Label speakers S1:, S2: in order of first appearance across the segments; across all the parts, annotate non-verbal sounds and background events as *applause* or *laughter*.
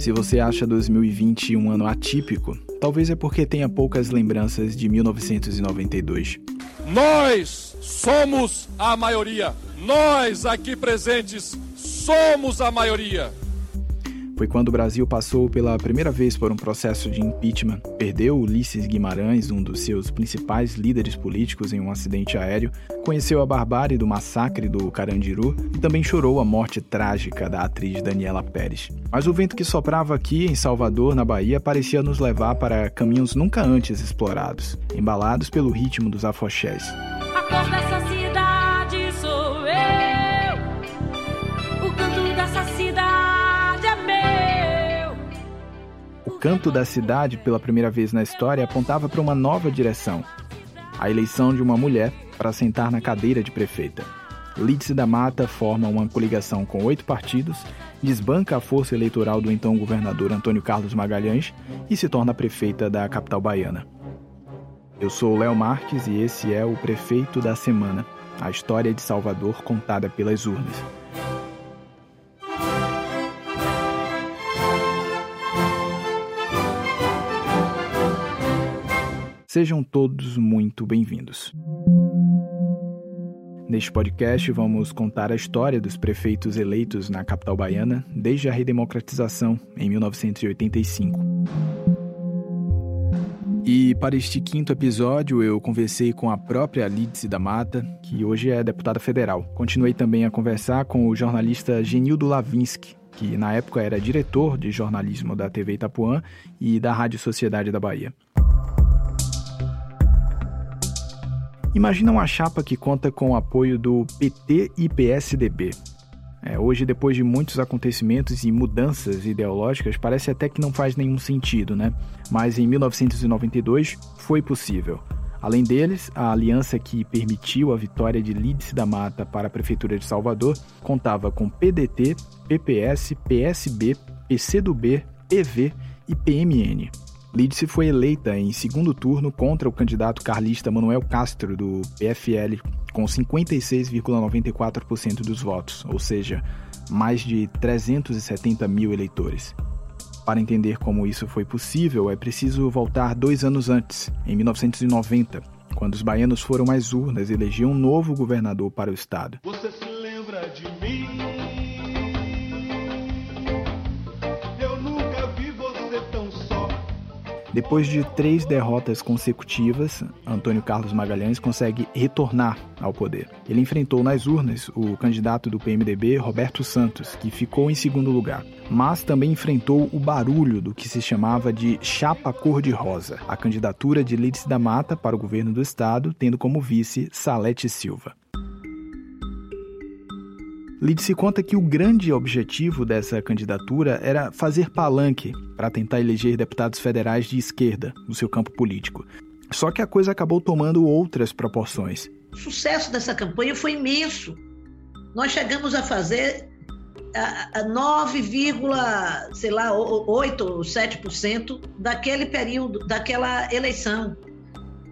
S1: Se você acha 2020 um ano atípico, talvez é porque tenha poucas lembranças de 1992.
S2: Nós somos a maioria. Nós aqui presentes somos a maioria.
S1: Foi quando o Brasil passou pela primeira vez por um processo de impeachment, perdeu Ulisses Guimarães, um dos seus principais líderes políticos, em um acidente aéreo, conheceu a barbárie do massacre do Carandiru e também chorou a morte trágica da atriz Daniela Pérez. Mas o vento que soprava aqui em Salvador, na Bahia, parecia nos levar para caminhos nunca antes explorados, embalados pelo ritmo dos afoxés. Canto da cidade pela primeira vez na história apontava para uma nova direção: a eleição de uma mulher para sentar na cadeira de prefeita. Lídice da Mata forma uma coligação com oito partidos, desbanca a força eleitoral do então governador Antônio Carlos Magalhães e se torna prefeita da capital baiana. Eu sou Léo Marques e esse é o Prefeito da Semana, a história de Salvador contada pelas urnas. Sejam todos muito bem-vindos. Neste podcast, vamos contar a história dos prefeitos eleitos na capital baiana desde a redemocratização em 1985. E para este quinto episódio, eu conversei com a própria Lídice da Mata, que hoje é deputada federal. Continuei também a conversar com o jornalista Genildo Lavinsky, que na época era diretor de jornalismo da TV Itapuã e da Rádio Sociedade da Bahia. Imagina uma chapa que conta com o apoio do PT e PSDB. É, hoje, depois de muitos acontecimentos e mudanças ideológicas, parece até que não faz nenhum sentido, né? Mas em 1992 foi possível. Além deles, a aliança que permitiu a vitória de Lídice da Mata para a Prefeitura de Salvador contava com PDT, PPS, PSB, PCdoB, PV e PMN. Lídice foi eleita em segundo turno contra o candidato carlista Manuel Castro, do PFL, com 56,94% dos votos, ou seja, mais de 370 mil eleitores. Para entender como isso foi possível, é preciso voltar dois anos antes, em 1990, quando os baianos foram às urnas e elegiam um novo governador para o estado. Você se lembra de mim? Depois de três derrotas consecutivas, Antônio Carlos Magalhães consegue retornar ao poder. Ele enfrentou nas urnas o candidato do PMDB, Roberto Santos, que ficou em segundo lugar, mas também enfrentou o barulho do que se chamava de Chapa Cor-de-Rosa, a candidatura de Lídice da Mata para o governo do estado, tendo como vice Salete Silva. Lídice conta que o grande objetivo dessa candidatura era fazer palanque para tentar eleger deputados federais de esquerda no seu campo político. Só que a coisa acabou tomando outras proporções.
S3: O sucesso dessa campanha foi imenso. Nós chegamos a fazer a 9, sei lá, 8 ou 7% daquele período, daquela eleição.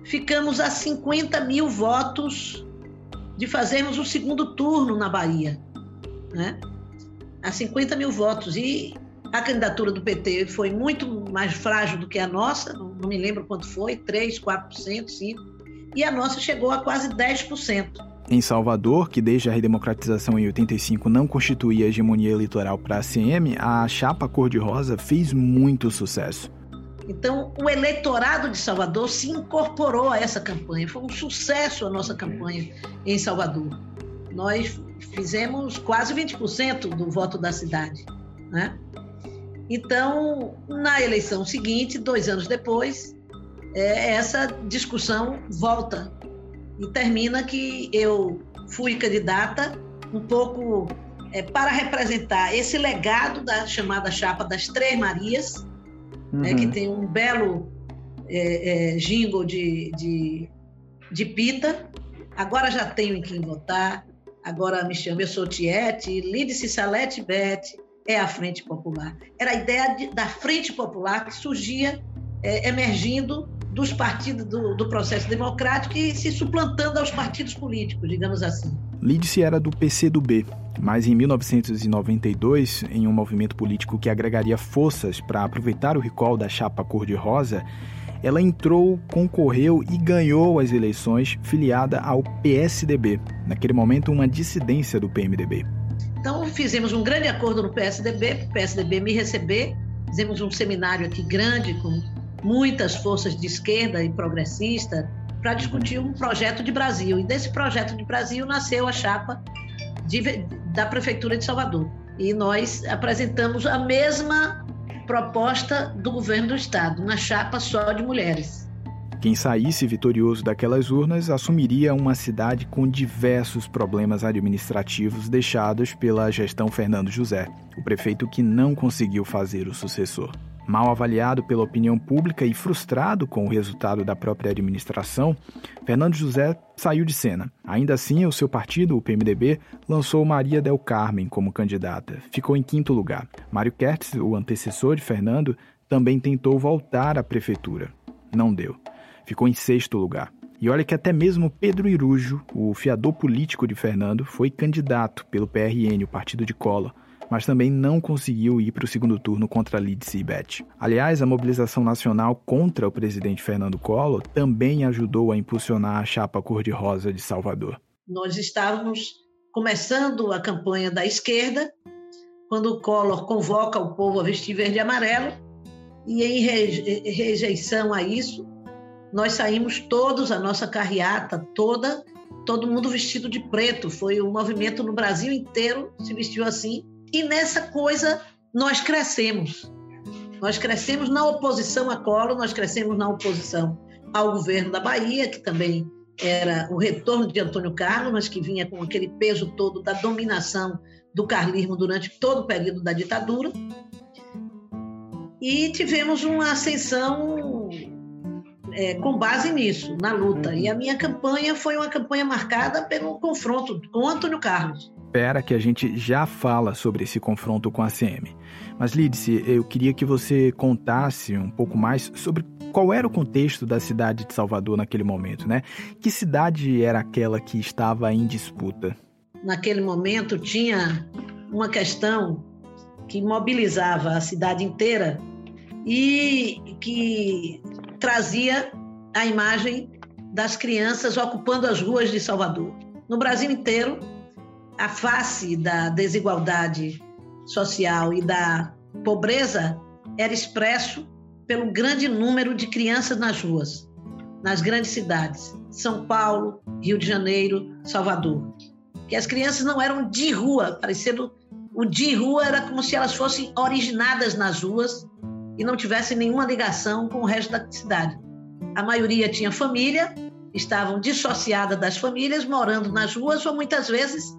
S3: Ficamos a 50 mil votos de fazermos o segundo turno na Bahia né? a 50 mil votos. E a candidatura do PT foi muito mais frágil do que a nossa, não, não me lembro quanto foi, 3, 4%, 5%, e a nossa chegou a quase 10%.
S1: Em Salvador, que desde a redemocratização em 85 não constituía hegemonia eleitoral para a ACM, a chapa cor-de-rosa fez muito sucesso.
S3: Então, o eleitorado de Salvador se incorporou a essa campanha. Foi um sucesso a nossa campanha em Salvador nós fizemos quase 20% do voto da cidade. Né? Então, na eleição seguinte, dois anos depois, é, essa discussão volta e termina que eu fui candidata um pouco é, para representar esse legado da chamada chapa das Três Marias, uhum. né, que uhum. tem um belo é, é, jingle de, de, de pita. Agora já tenho em quem votar, agora me chamo, eu sou Tiete, Lídice Salete Bete, é a Frente Popular. Era a ideia de, da Frente Popular que surgia é, emergindo dos partidos do, do, processo democrático e se suplantando aos partidos políticos, digamos assim.
S1: Lídice era do PCdoB, mas em 1992, em um movimento político que agregaria forças para aproveitar o recall da chapa cor-de-rosa, ela entrou, concorreu e ganhou as eleições filiada ao PSDB, naquele momento uma dissidência do PMDB.
S3: Então fizemos um grande acordo no PSDB, o PSDB me receber, fizemos um seminário aqui grande com muitas forças de esquerda e progressista para discutir um projeto de Brasil. E desse projeto de Brasil nasceu a chapa de, da Prefeitura de Salvador. E nós apresentamos a mesma proposta do governo do Estado, uma chapa só de mulheres.
S1: Quem saísse vitorioso daquelas urnas assumiria uma cidade com diversos problemas administrativos deixados pela gestão Fernando José, o prefeito que não conseguiu fazer o sucessor. Mal avaliado pela opinião pública e frustrado com o resultado da própria administração, Fernando José saiu de cena. Ainda assim, o seu partido, o PMDB, lançou Maria Del Carmen como candidata. Ficou em quinto lugar. Mário Kertz, o antecessor de Fernando, também tentou voltar à prefeitura. Não deu. Ficou em sexto lugar. E olha que até mesmo Pedro Irujo, o fiador político de Fernando, foi candidato pelo PRN, o partido de Collor, mas também não conseguiu ir para o segundo turno contra Lidse e Beth. Aliás, a mobilização nacional contra o presidente Fernando Collor também ajudou a impulsionar a chapa cor-de-rosa de Salvador.
S3: Nós estávamos começando a campanha da esquerda, quando o Collor convoca o povo a vestir verde e amarelo, e em rejeição a isso, nós saímos todos, a nossa carreata toda, todo mundo vestido de preto. Foi o um movimento no Brasil inteiro se vestiu assim. E nessa coisa nós crescemos. Nós crescemos na oposição a Collor, nós crescemos na oposição ao governo da Bahia, que também era o retorno de Antônio Carlos, mas que vinha com aquele peso todo da dominação do carlismo durante todo o período da ditadura. E tivemos uma ascensão é, com base nisso, na luta. E a minha campanha foi uma campanha marcada pelo confronto com Antônio Carlos
S1: espera que a gente já fala sobre esse confronto com a CM. Mas, Lídice, eu queria que você contasse um pouco mais sobre qual era o contexto da cidade de Salvador naquele momento, né? Que cidade era aquela que estava em disputa?
S3: Naquele momento tinha uma questão que mobilizava a cidade inteira e que trazia a imagem das crianças ocupando as ruas de Salvador. No Brasil inteiro, a face da desigualdade social e da pobreza era expresso pelo grande número de crianças nas ruas, nas grandes cidades, São Paulo, Rio de Janeiro, Salvador. Que as crianças não eram de rua, parecendo o de rua era como se elas fossem originadas nas ruas e não tivessem nenhuma ligação com o resto da cidade. A maioria tinha família, estavam dissociadas das famílias, morando nas ruas ou muitas vezes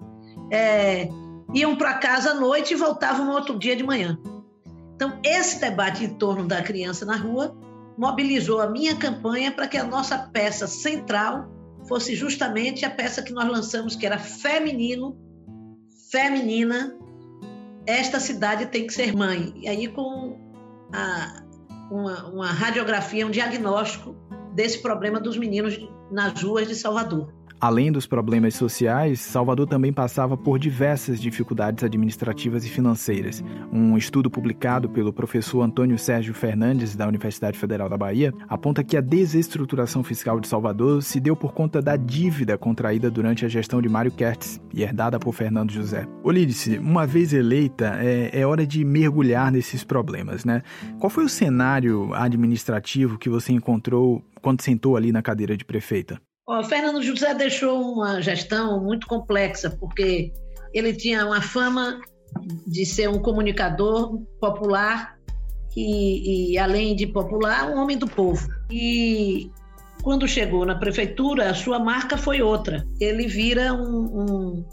S3: é, iam para casa à noite e voltavam outro dia de manhã. Então, esse debate em torno da criança na rua mobilizou a minha campanha para que a nossa peça central fosse justamente a peça que nós lançamos, que era Feminino, Feminina, esta cidade tem que ser mãe. E aí, com a, uma, uma radiografia, um diagnóstico desse problema dos meninos nas ruas de Salvador.
S1: Além dos problemas sociais, Salvador também passava por diversas dificuldades administrativas e financeiras. Um estudo publicado pelo professor Antônio Sérgio Fernandes, da Universidade Federal da Bahia, aponta que a desestruturação fiscal de Salvador se deu por conta da dívida contraída durante a gestão de Mário Kertz e herdada por Fernando José. Olídice, uma vez eleita, é, é hora de mergulhar nesses problemas, né? Qual foi o cenário administrativo que você encontrou quando sentou ali na cadeira de prefeita?
S3: O Fernando José deixou uma gestão muito complexa, porque ele tinha uma fama de ser um comunicador popular e, e, além de popular, um homem do povo. E quando chegou na prefeitura, a sua marca foi outra. Ele vira um, um,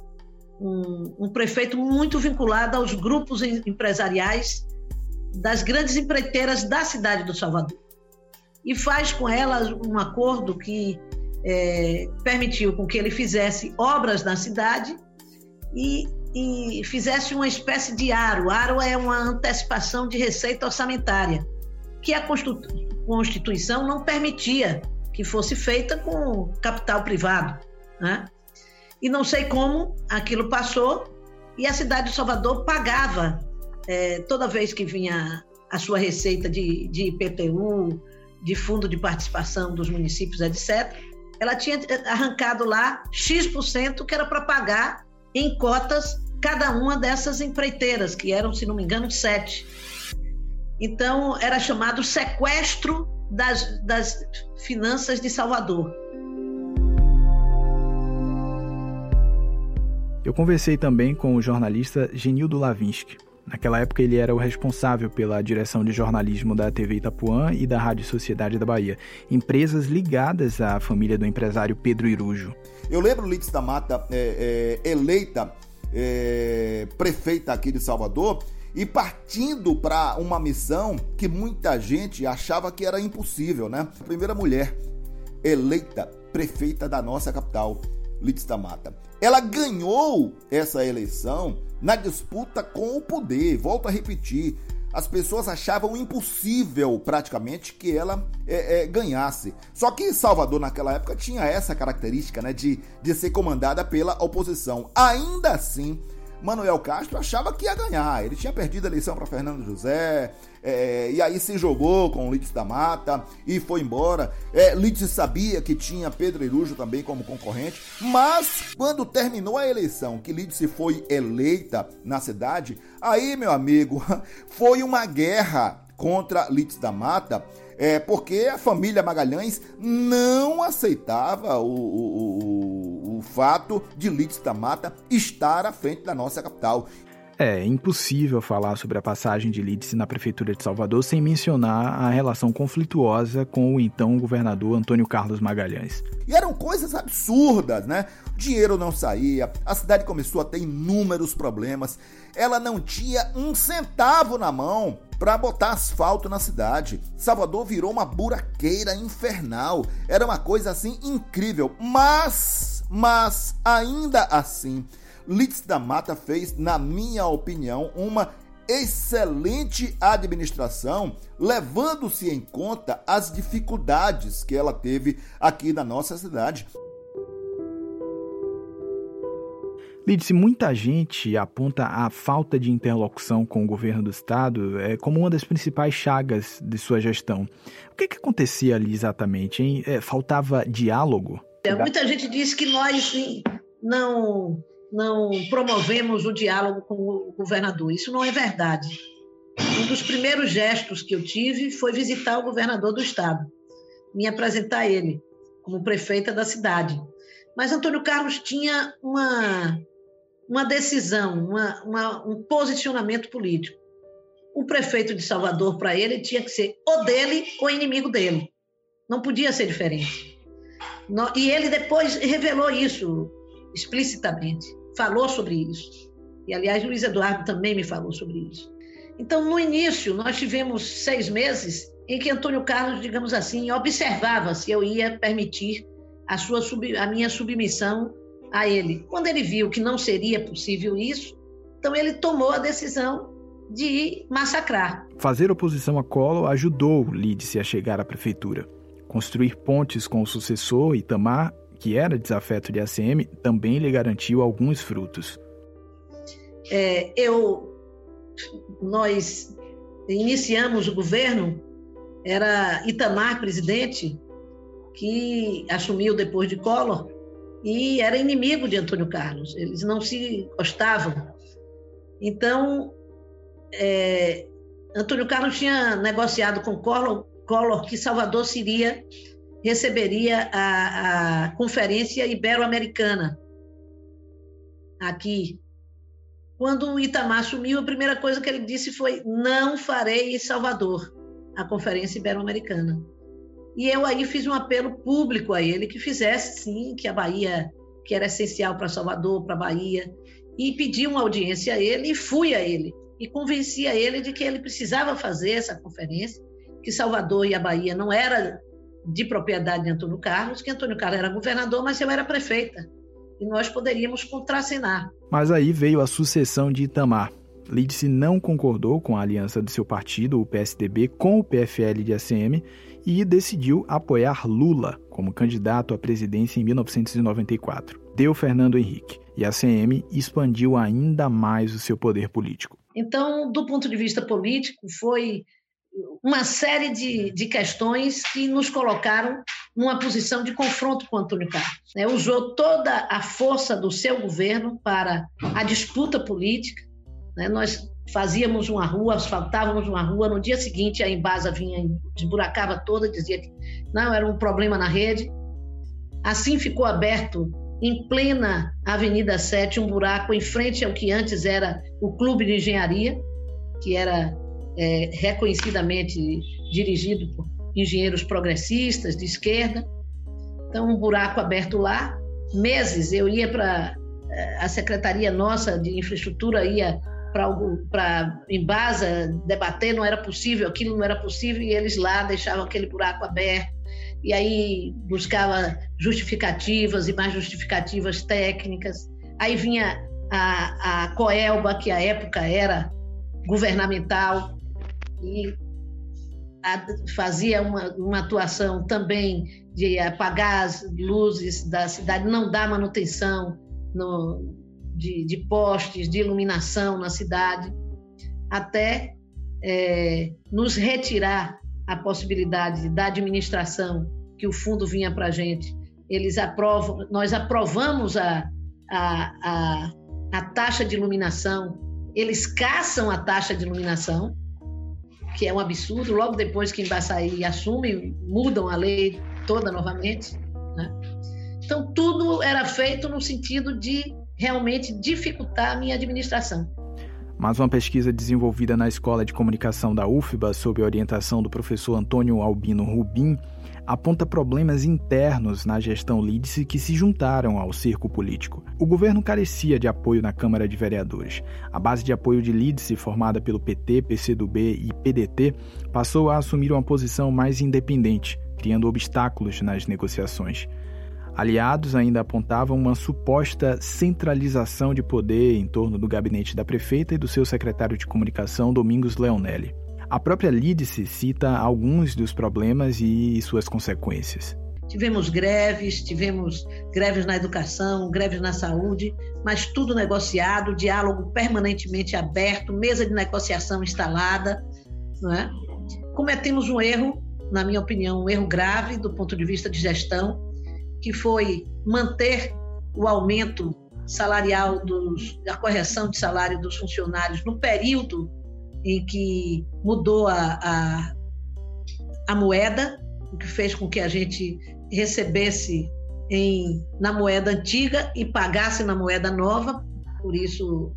S3: um, um prefeito muito vinculado aos grupos empresariais das grandes empreiteiras da cidade do Salvador. E faz com elas um acordo que é, permitiu com que ele fizesse obras na cidade e, e fizesse uma espécie de aro. Aro é uma antecipação de receita orçamentária, que a Constituição não permitia que fosse feita com capital privado. Né? E não sei como aquilo passou e a cidade de Salvador pagava é, toda vez que vinha a sua receita de, de IPTU, de fundo de participação dos municípios, etc. Ela tinha arrancado lá X% que era para pagar em cotas cada uma dessas empreiteiras, que eram, se não me engano, sete. Então, era chamado sequestro das, das finanças de Salvador.
S1: Eu conversei também com o jornalista Genildo Lavinsky. Naquela época, ele era o responsável pela direção de jornalismo da TV Itapuã e da Rádio Sociedade da Bahia, empresas ligadas à família do empresário Pedro Irujo.
S4: Eu lembro Lides da Mata é, é, eleita é, prefeita aqui de Salvador e partindo para uma missão que muita gente achava que era impossível, né? A primeira mulher eleita prefeita da nossa capital, Lides da Mata. Ela ganhou essa eleição na disputa com o poder. Volto a repetir, as pessoas achavam impossível praticamente que ela é, é, ganhasse. Só que Salvador naquela época tinha essa característica né, de, de ser comandada pela oposição. Ainda assim, Manuel Castro achava que ia ganhar. Ele tinha perdido a eleição para Fernando José, é, e aí se jogou com o Lídice da Mata e foi embora. É, Lídice sabia que tinha Pedro Irujo também como concorrente, mas quando terminou a eleição, que Lídice foi eleita na cidade, aí, meu amigo, *laughs* foi uma guerra contra Lídice da Mata é, porque a família Magalhães não aceitava o, o, o, o fato de Lídice da Mata estar à frente da nossa capital.
S1: É impossível falar sobre a passagem de Lídice na Prefeitura de Salvador sem mencionar a relação conflituosa com o então governador Antônio Carlos Magalhães.
S4: E eram coisas absurdas, né? O dinheiro não saía, a cidade começou a ter inúmeros problemas, ela não tinha um centavo na mão para botar asfalto na cidade. Salvador virou uma buraqueira infernal. Era uma coisa assim incrível. Mas, mas ainda assim, Litz da Mata fez, na minha opinião, uma excelente administração, levando-se em conta as dificuldades que ela teve aqui na nossa cidade.
S1: Lídice, muita gente aponta a falta de interlocução com o governo do estado é, como uma das principais chagas de sua gestão. O que, que acontecia ali exatamente? Hein? É, faltava diálogo?
S3: É, muita gente diz que nós não, não promovemos o diálogo com o governador. Isso não é verdade. Um dos primeiros gestos que eu tive foi visitar o governador do estado, me apresentar a ele como prefeita da cidade. Mas Antônio Carlos tinha uma uma decisão, uma, uma, um posicionamento político. O prefeito de Salvador, para ele, tinha que ser ou dele ou inimigo dele. Não podia ser diferente. E ele depois revelou isso explicitamente, falou sobre isso. E, aliás, Luiz Eduardo também me falou sobre isso. Então, no início, nós tivemos seis meses em que Antônio Carlos, digamos assim, observava se eu ia permitir a, sua, a minha submissão a ele. Quando ele viu que não seria possível isso, então ele tomou a decisão de massacrar.
S1: Fazer oposição a Collor ajudou Lídice a chegar à prefeitura. Construir pontes com o sucessor, Itamar, que era desafeto de ACM, também lhe garantiu alguns frutos.
S3: É, eu, nós iniciamos o governo, era Itamar presidente, que assumiu depois de Collor, e era inimigo de Antônio Carlos, eles não se gostavam. Então, é, Antônio Carlos tinha negociado com Collor, Collor que Salvador seria receberia a, a Conferência Ibero-Americana aqui. Quando o Itamar assumiu, a primeira coisa que ele disse foi: não farei em Salvador a Conferência Ibero-Americana. E eu aí fiz um apelo público a ele que fizesse, sim, que a Bahia, que era essencial para Salvador, para a Bahia, e pedi uma audiência a ele e fui a ele. E convenci a ele de que ele precisava fazer essa conferência, que Salvador e a Bahia não era de propriedade de Antônio Carlos, que Antônio Carlos era governador, mas eu era prefeita. E nós poderíamos contracenar.
S1: Mas aí veio a sucessão de Itamar. Lídice não concordou com a aliança de seu partido, o PSDB, com o PFL de ACM e decidiu apoiar Lula como candidato à presidência em 1994. deu Fernando Henrique e a CM expandiu ainda mais o seu poder político.
S3: Então, do ponto de vista político, foi uma série de, de questões que nos colocaram numa posição de confronto com Antônio Carlos. É, usou toda a força do seu governo para a disputa política. Né? Nós fazíamos uma rua, asfaltávamos uma rua, no dia seguinte a Embasa vinha, desburacava toda, dizia que não, era um problema na rede. Assim ficou aberto em plena Avenida 7 um buraco em frente ao que antes era o Clube de Engenharia, que era é, reconhecidamente dirigido por engenheiros progressistas de esquerda. Então, um buraco aberto lá. Meses eu ia para é, a secretaria nossa de infraestrutura, ia para Embasa debater, não era possível, aquilo não era possível, e eles lá deixavam aquele buraco aberto, e aí buscava justificativas e mais justificativas técnicas. Aí vinha a, a Coelba, que à época era governamental, e fazia uma, uma atuação também de apagar as luzes da cidade, não dar manutenção no, de, de postes, de iluminação na cidade, até é, nos retirar a possibilidade da administração que o fundo vinha para a gente. Eles aprovam, nós aprovamos a, a, a, a taxa de iluminação, eles caçam a taxa de iluminação, que é um absurdo. Logo depois que Embaçaí assume, mudam a lei toda novamente. Né? Então, tudo era feito no sentido de realmente dificultar a minha administração.
S1: Mas uma pesquisa desenvolvida na Escola de Comunicação da UFBA, sob orientação do professor Antônio Albino Rubim, aponta problemas internos na gestão Lídice que se juntaram ao circo político. O governo carecia de apoio na Câmara de Vereadores. A base de apoio de Lídice, formada pelo PT, PCdoB e PDT, passou a assumir uma posição mais independente, criando obstáculos nas negociações. Aliados ainda apontavam uma suposta centralização de poder em torno do gabinete da prefeita e do seu secretário de comunicação, Domingos Leonelli. A própria Lídice cita alguns dos problemas e suas consequências.
S3: Tivemos greves, tivemos greves na educação, greves na saúde, mas tudo negociado, diálogo permanentemente aberto, mesa de negociação instalada. Não é? Cometemos um erro, na minha opinião, um erro grave do ponto de vista de gestão, que foi manter o aumento salarial, dos, a correção de salário dos funcionários no período em que mudou a, a, a moeda, o que fez com que a gente recebesse em, na moeda antiga e pagasse na moeda nova, por isso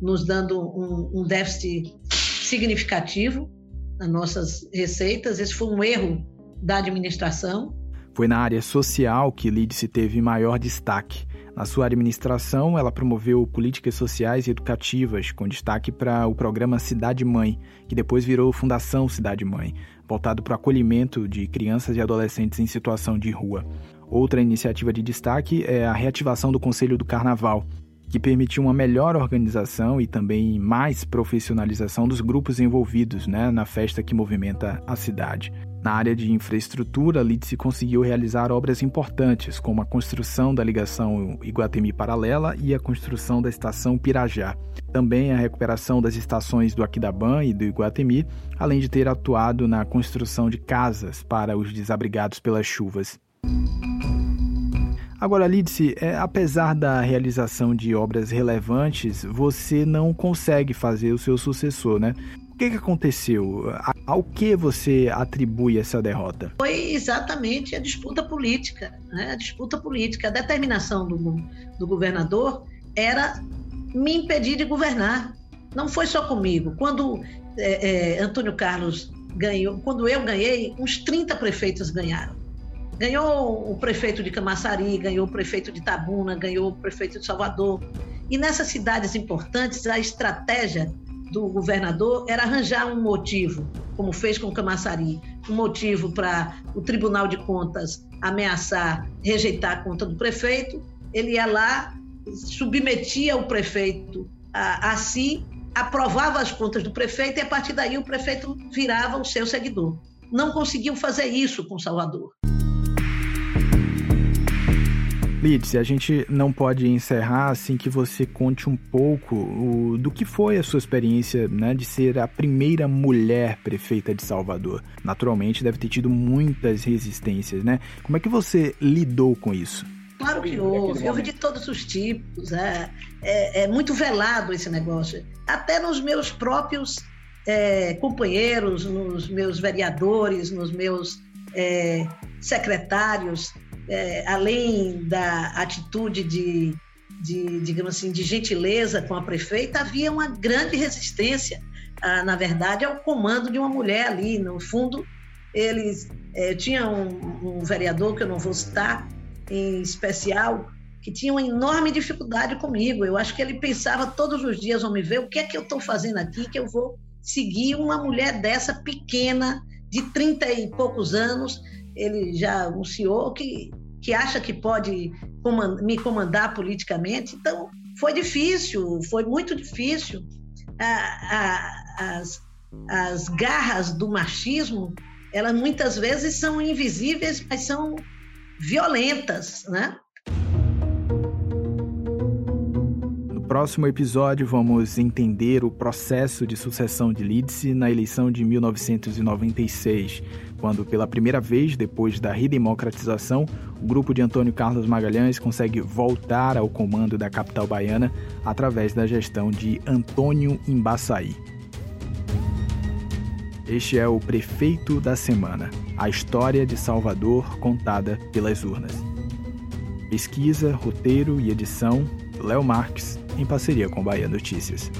S3: nos dando um, um déficit significativo nas nossas receitas. Esse foi um erro da administração.
S1: Foi na área social que Lídice teve maior destaque. Na sua administração, ela promoveu políticas sociais e educativas, com destaque para o programa Cidade Mãe, que depois virou Fundação Cidade Mãe, voltado para o acolhimento de crianças e adolescentes em situação de rua. Outra iniciativa de destaque é a reativação do Conselho do Carnaval, que permitiu uma melhor organização e também mais profissionalização dos grupos envolvidos né, na festa que movimenta a cidade. Na área de infraestrutura, Lidse conseguiu realizar obras importantes, como a construção da ligação Iguatemi Paralela e a construção da estação Pirajá. Também a recuperação das estações do Aquidabã e do Iguatemi, além de ter atuado na construção de casas para os desabrigados pelas chuvas. Agora, Lidse, é, apesar da realização de obras relevantes, você não consegue fazer o seu sucessor, né? O que, que aconteceu? Ao que você atribui essa derrota?
S3: Foi exatamente a disputa política. Né? A disputa política. A determinação do, do governador era me impedir de governar. Não foi só comigo. Quando é, é, Antônio Carlos ganhou, quando eu ganhei, uns 30 prefeitos ganharam. Ganhou o prefeito de Camaçari, ganhou o prefeito de Tabuna, ganhou o prefeito de Salvador. E nessas cidades importantes, a estratégia do governador era arranjar um motivo, como fez com Camaçari, um motivo para o Tribunal de Contas ameaçar, rejeitar a conta do prefeito. Ele ia lá, submetia o prefeito a, a si, aprovava as contas do prefeito e a partir daí o prefeito virava o seu seguidor. Não conseguiu fazer isso com Salvador.
S1: Lidice, a gente não pode encerrar assim que você conte um pouco o, do que foi a sua experiência né, de ser a primeira mulher prefeita de Salvador. Naturalmente, deve ter tido muitas resistências, né? Como é que você lidou com isso?
S3: Claro que houve, houve de todos os tipos. É, é, é muito velado esse negócio. Até nos meus próprios é, companheiros, nos meus vereadores, nos meus é, secretários, é, além da atitude de, de, digamos assim, de gentileza com a prefeita, havia uma grande resistência, ah, na verdade, ao comando de uma mulher ali. No fundo, eles é, tinha um, um vereador que eu não vou citar em especial que tinha uma enorme dificuldade comigo. Eu acho que ele pensava todos os dias, vamos ver o que é que eu estou fazendo aqui, que eu vou seguir uma mulher dessa pequena, de 30 e poucos anos, ele já anunciou que, que acha que pode comand me comandar politicamente. Então, foi difícil, foi muito difícil. as, as garras do machismo, elas muitas vezes são invisíveis, mas são violentas, né?
S1: No próximo episódio, vamos entender o processo de sucessão de Lídice na eleição de 1996 quando pela primeira vez depois da redemocratização, o grupo de Antônio Carlos Magalhães consegue voltar ao comando da capital baiana através da gestão de Antônio Embaçaí. Este é o Prefeito da Semana, a história de Salvador contada pelas urnas. Pesquisa, roteiro e edição, Léo Marques, em parceria com Bahia Notícias.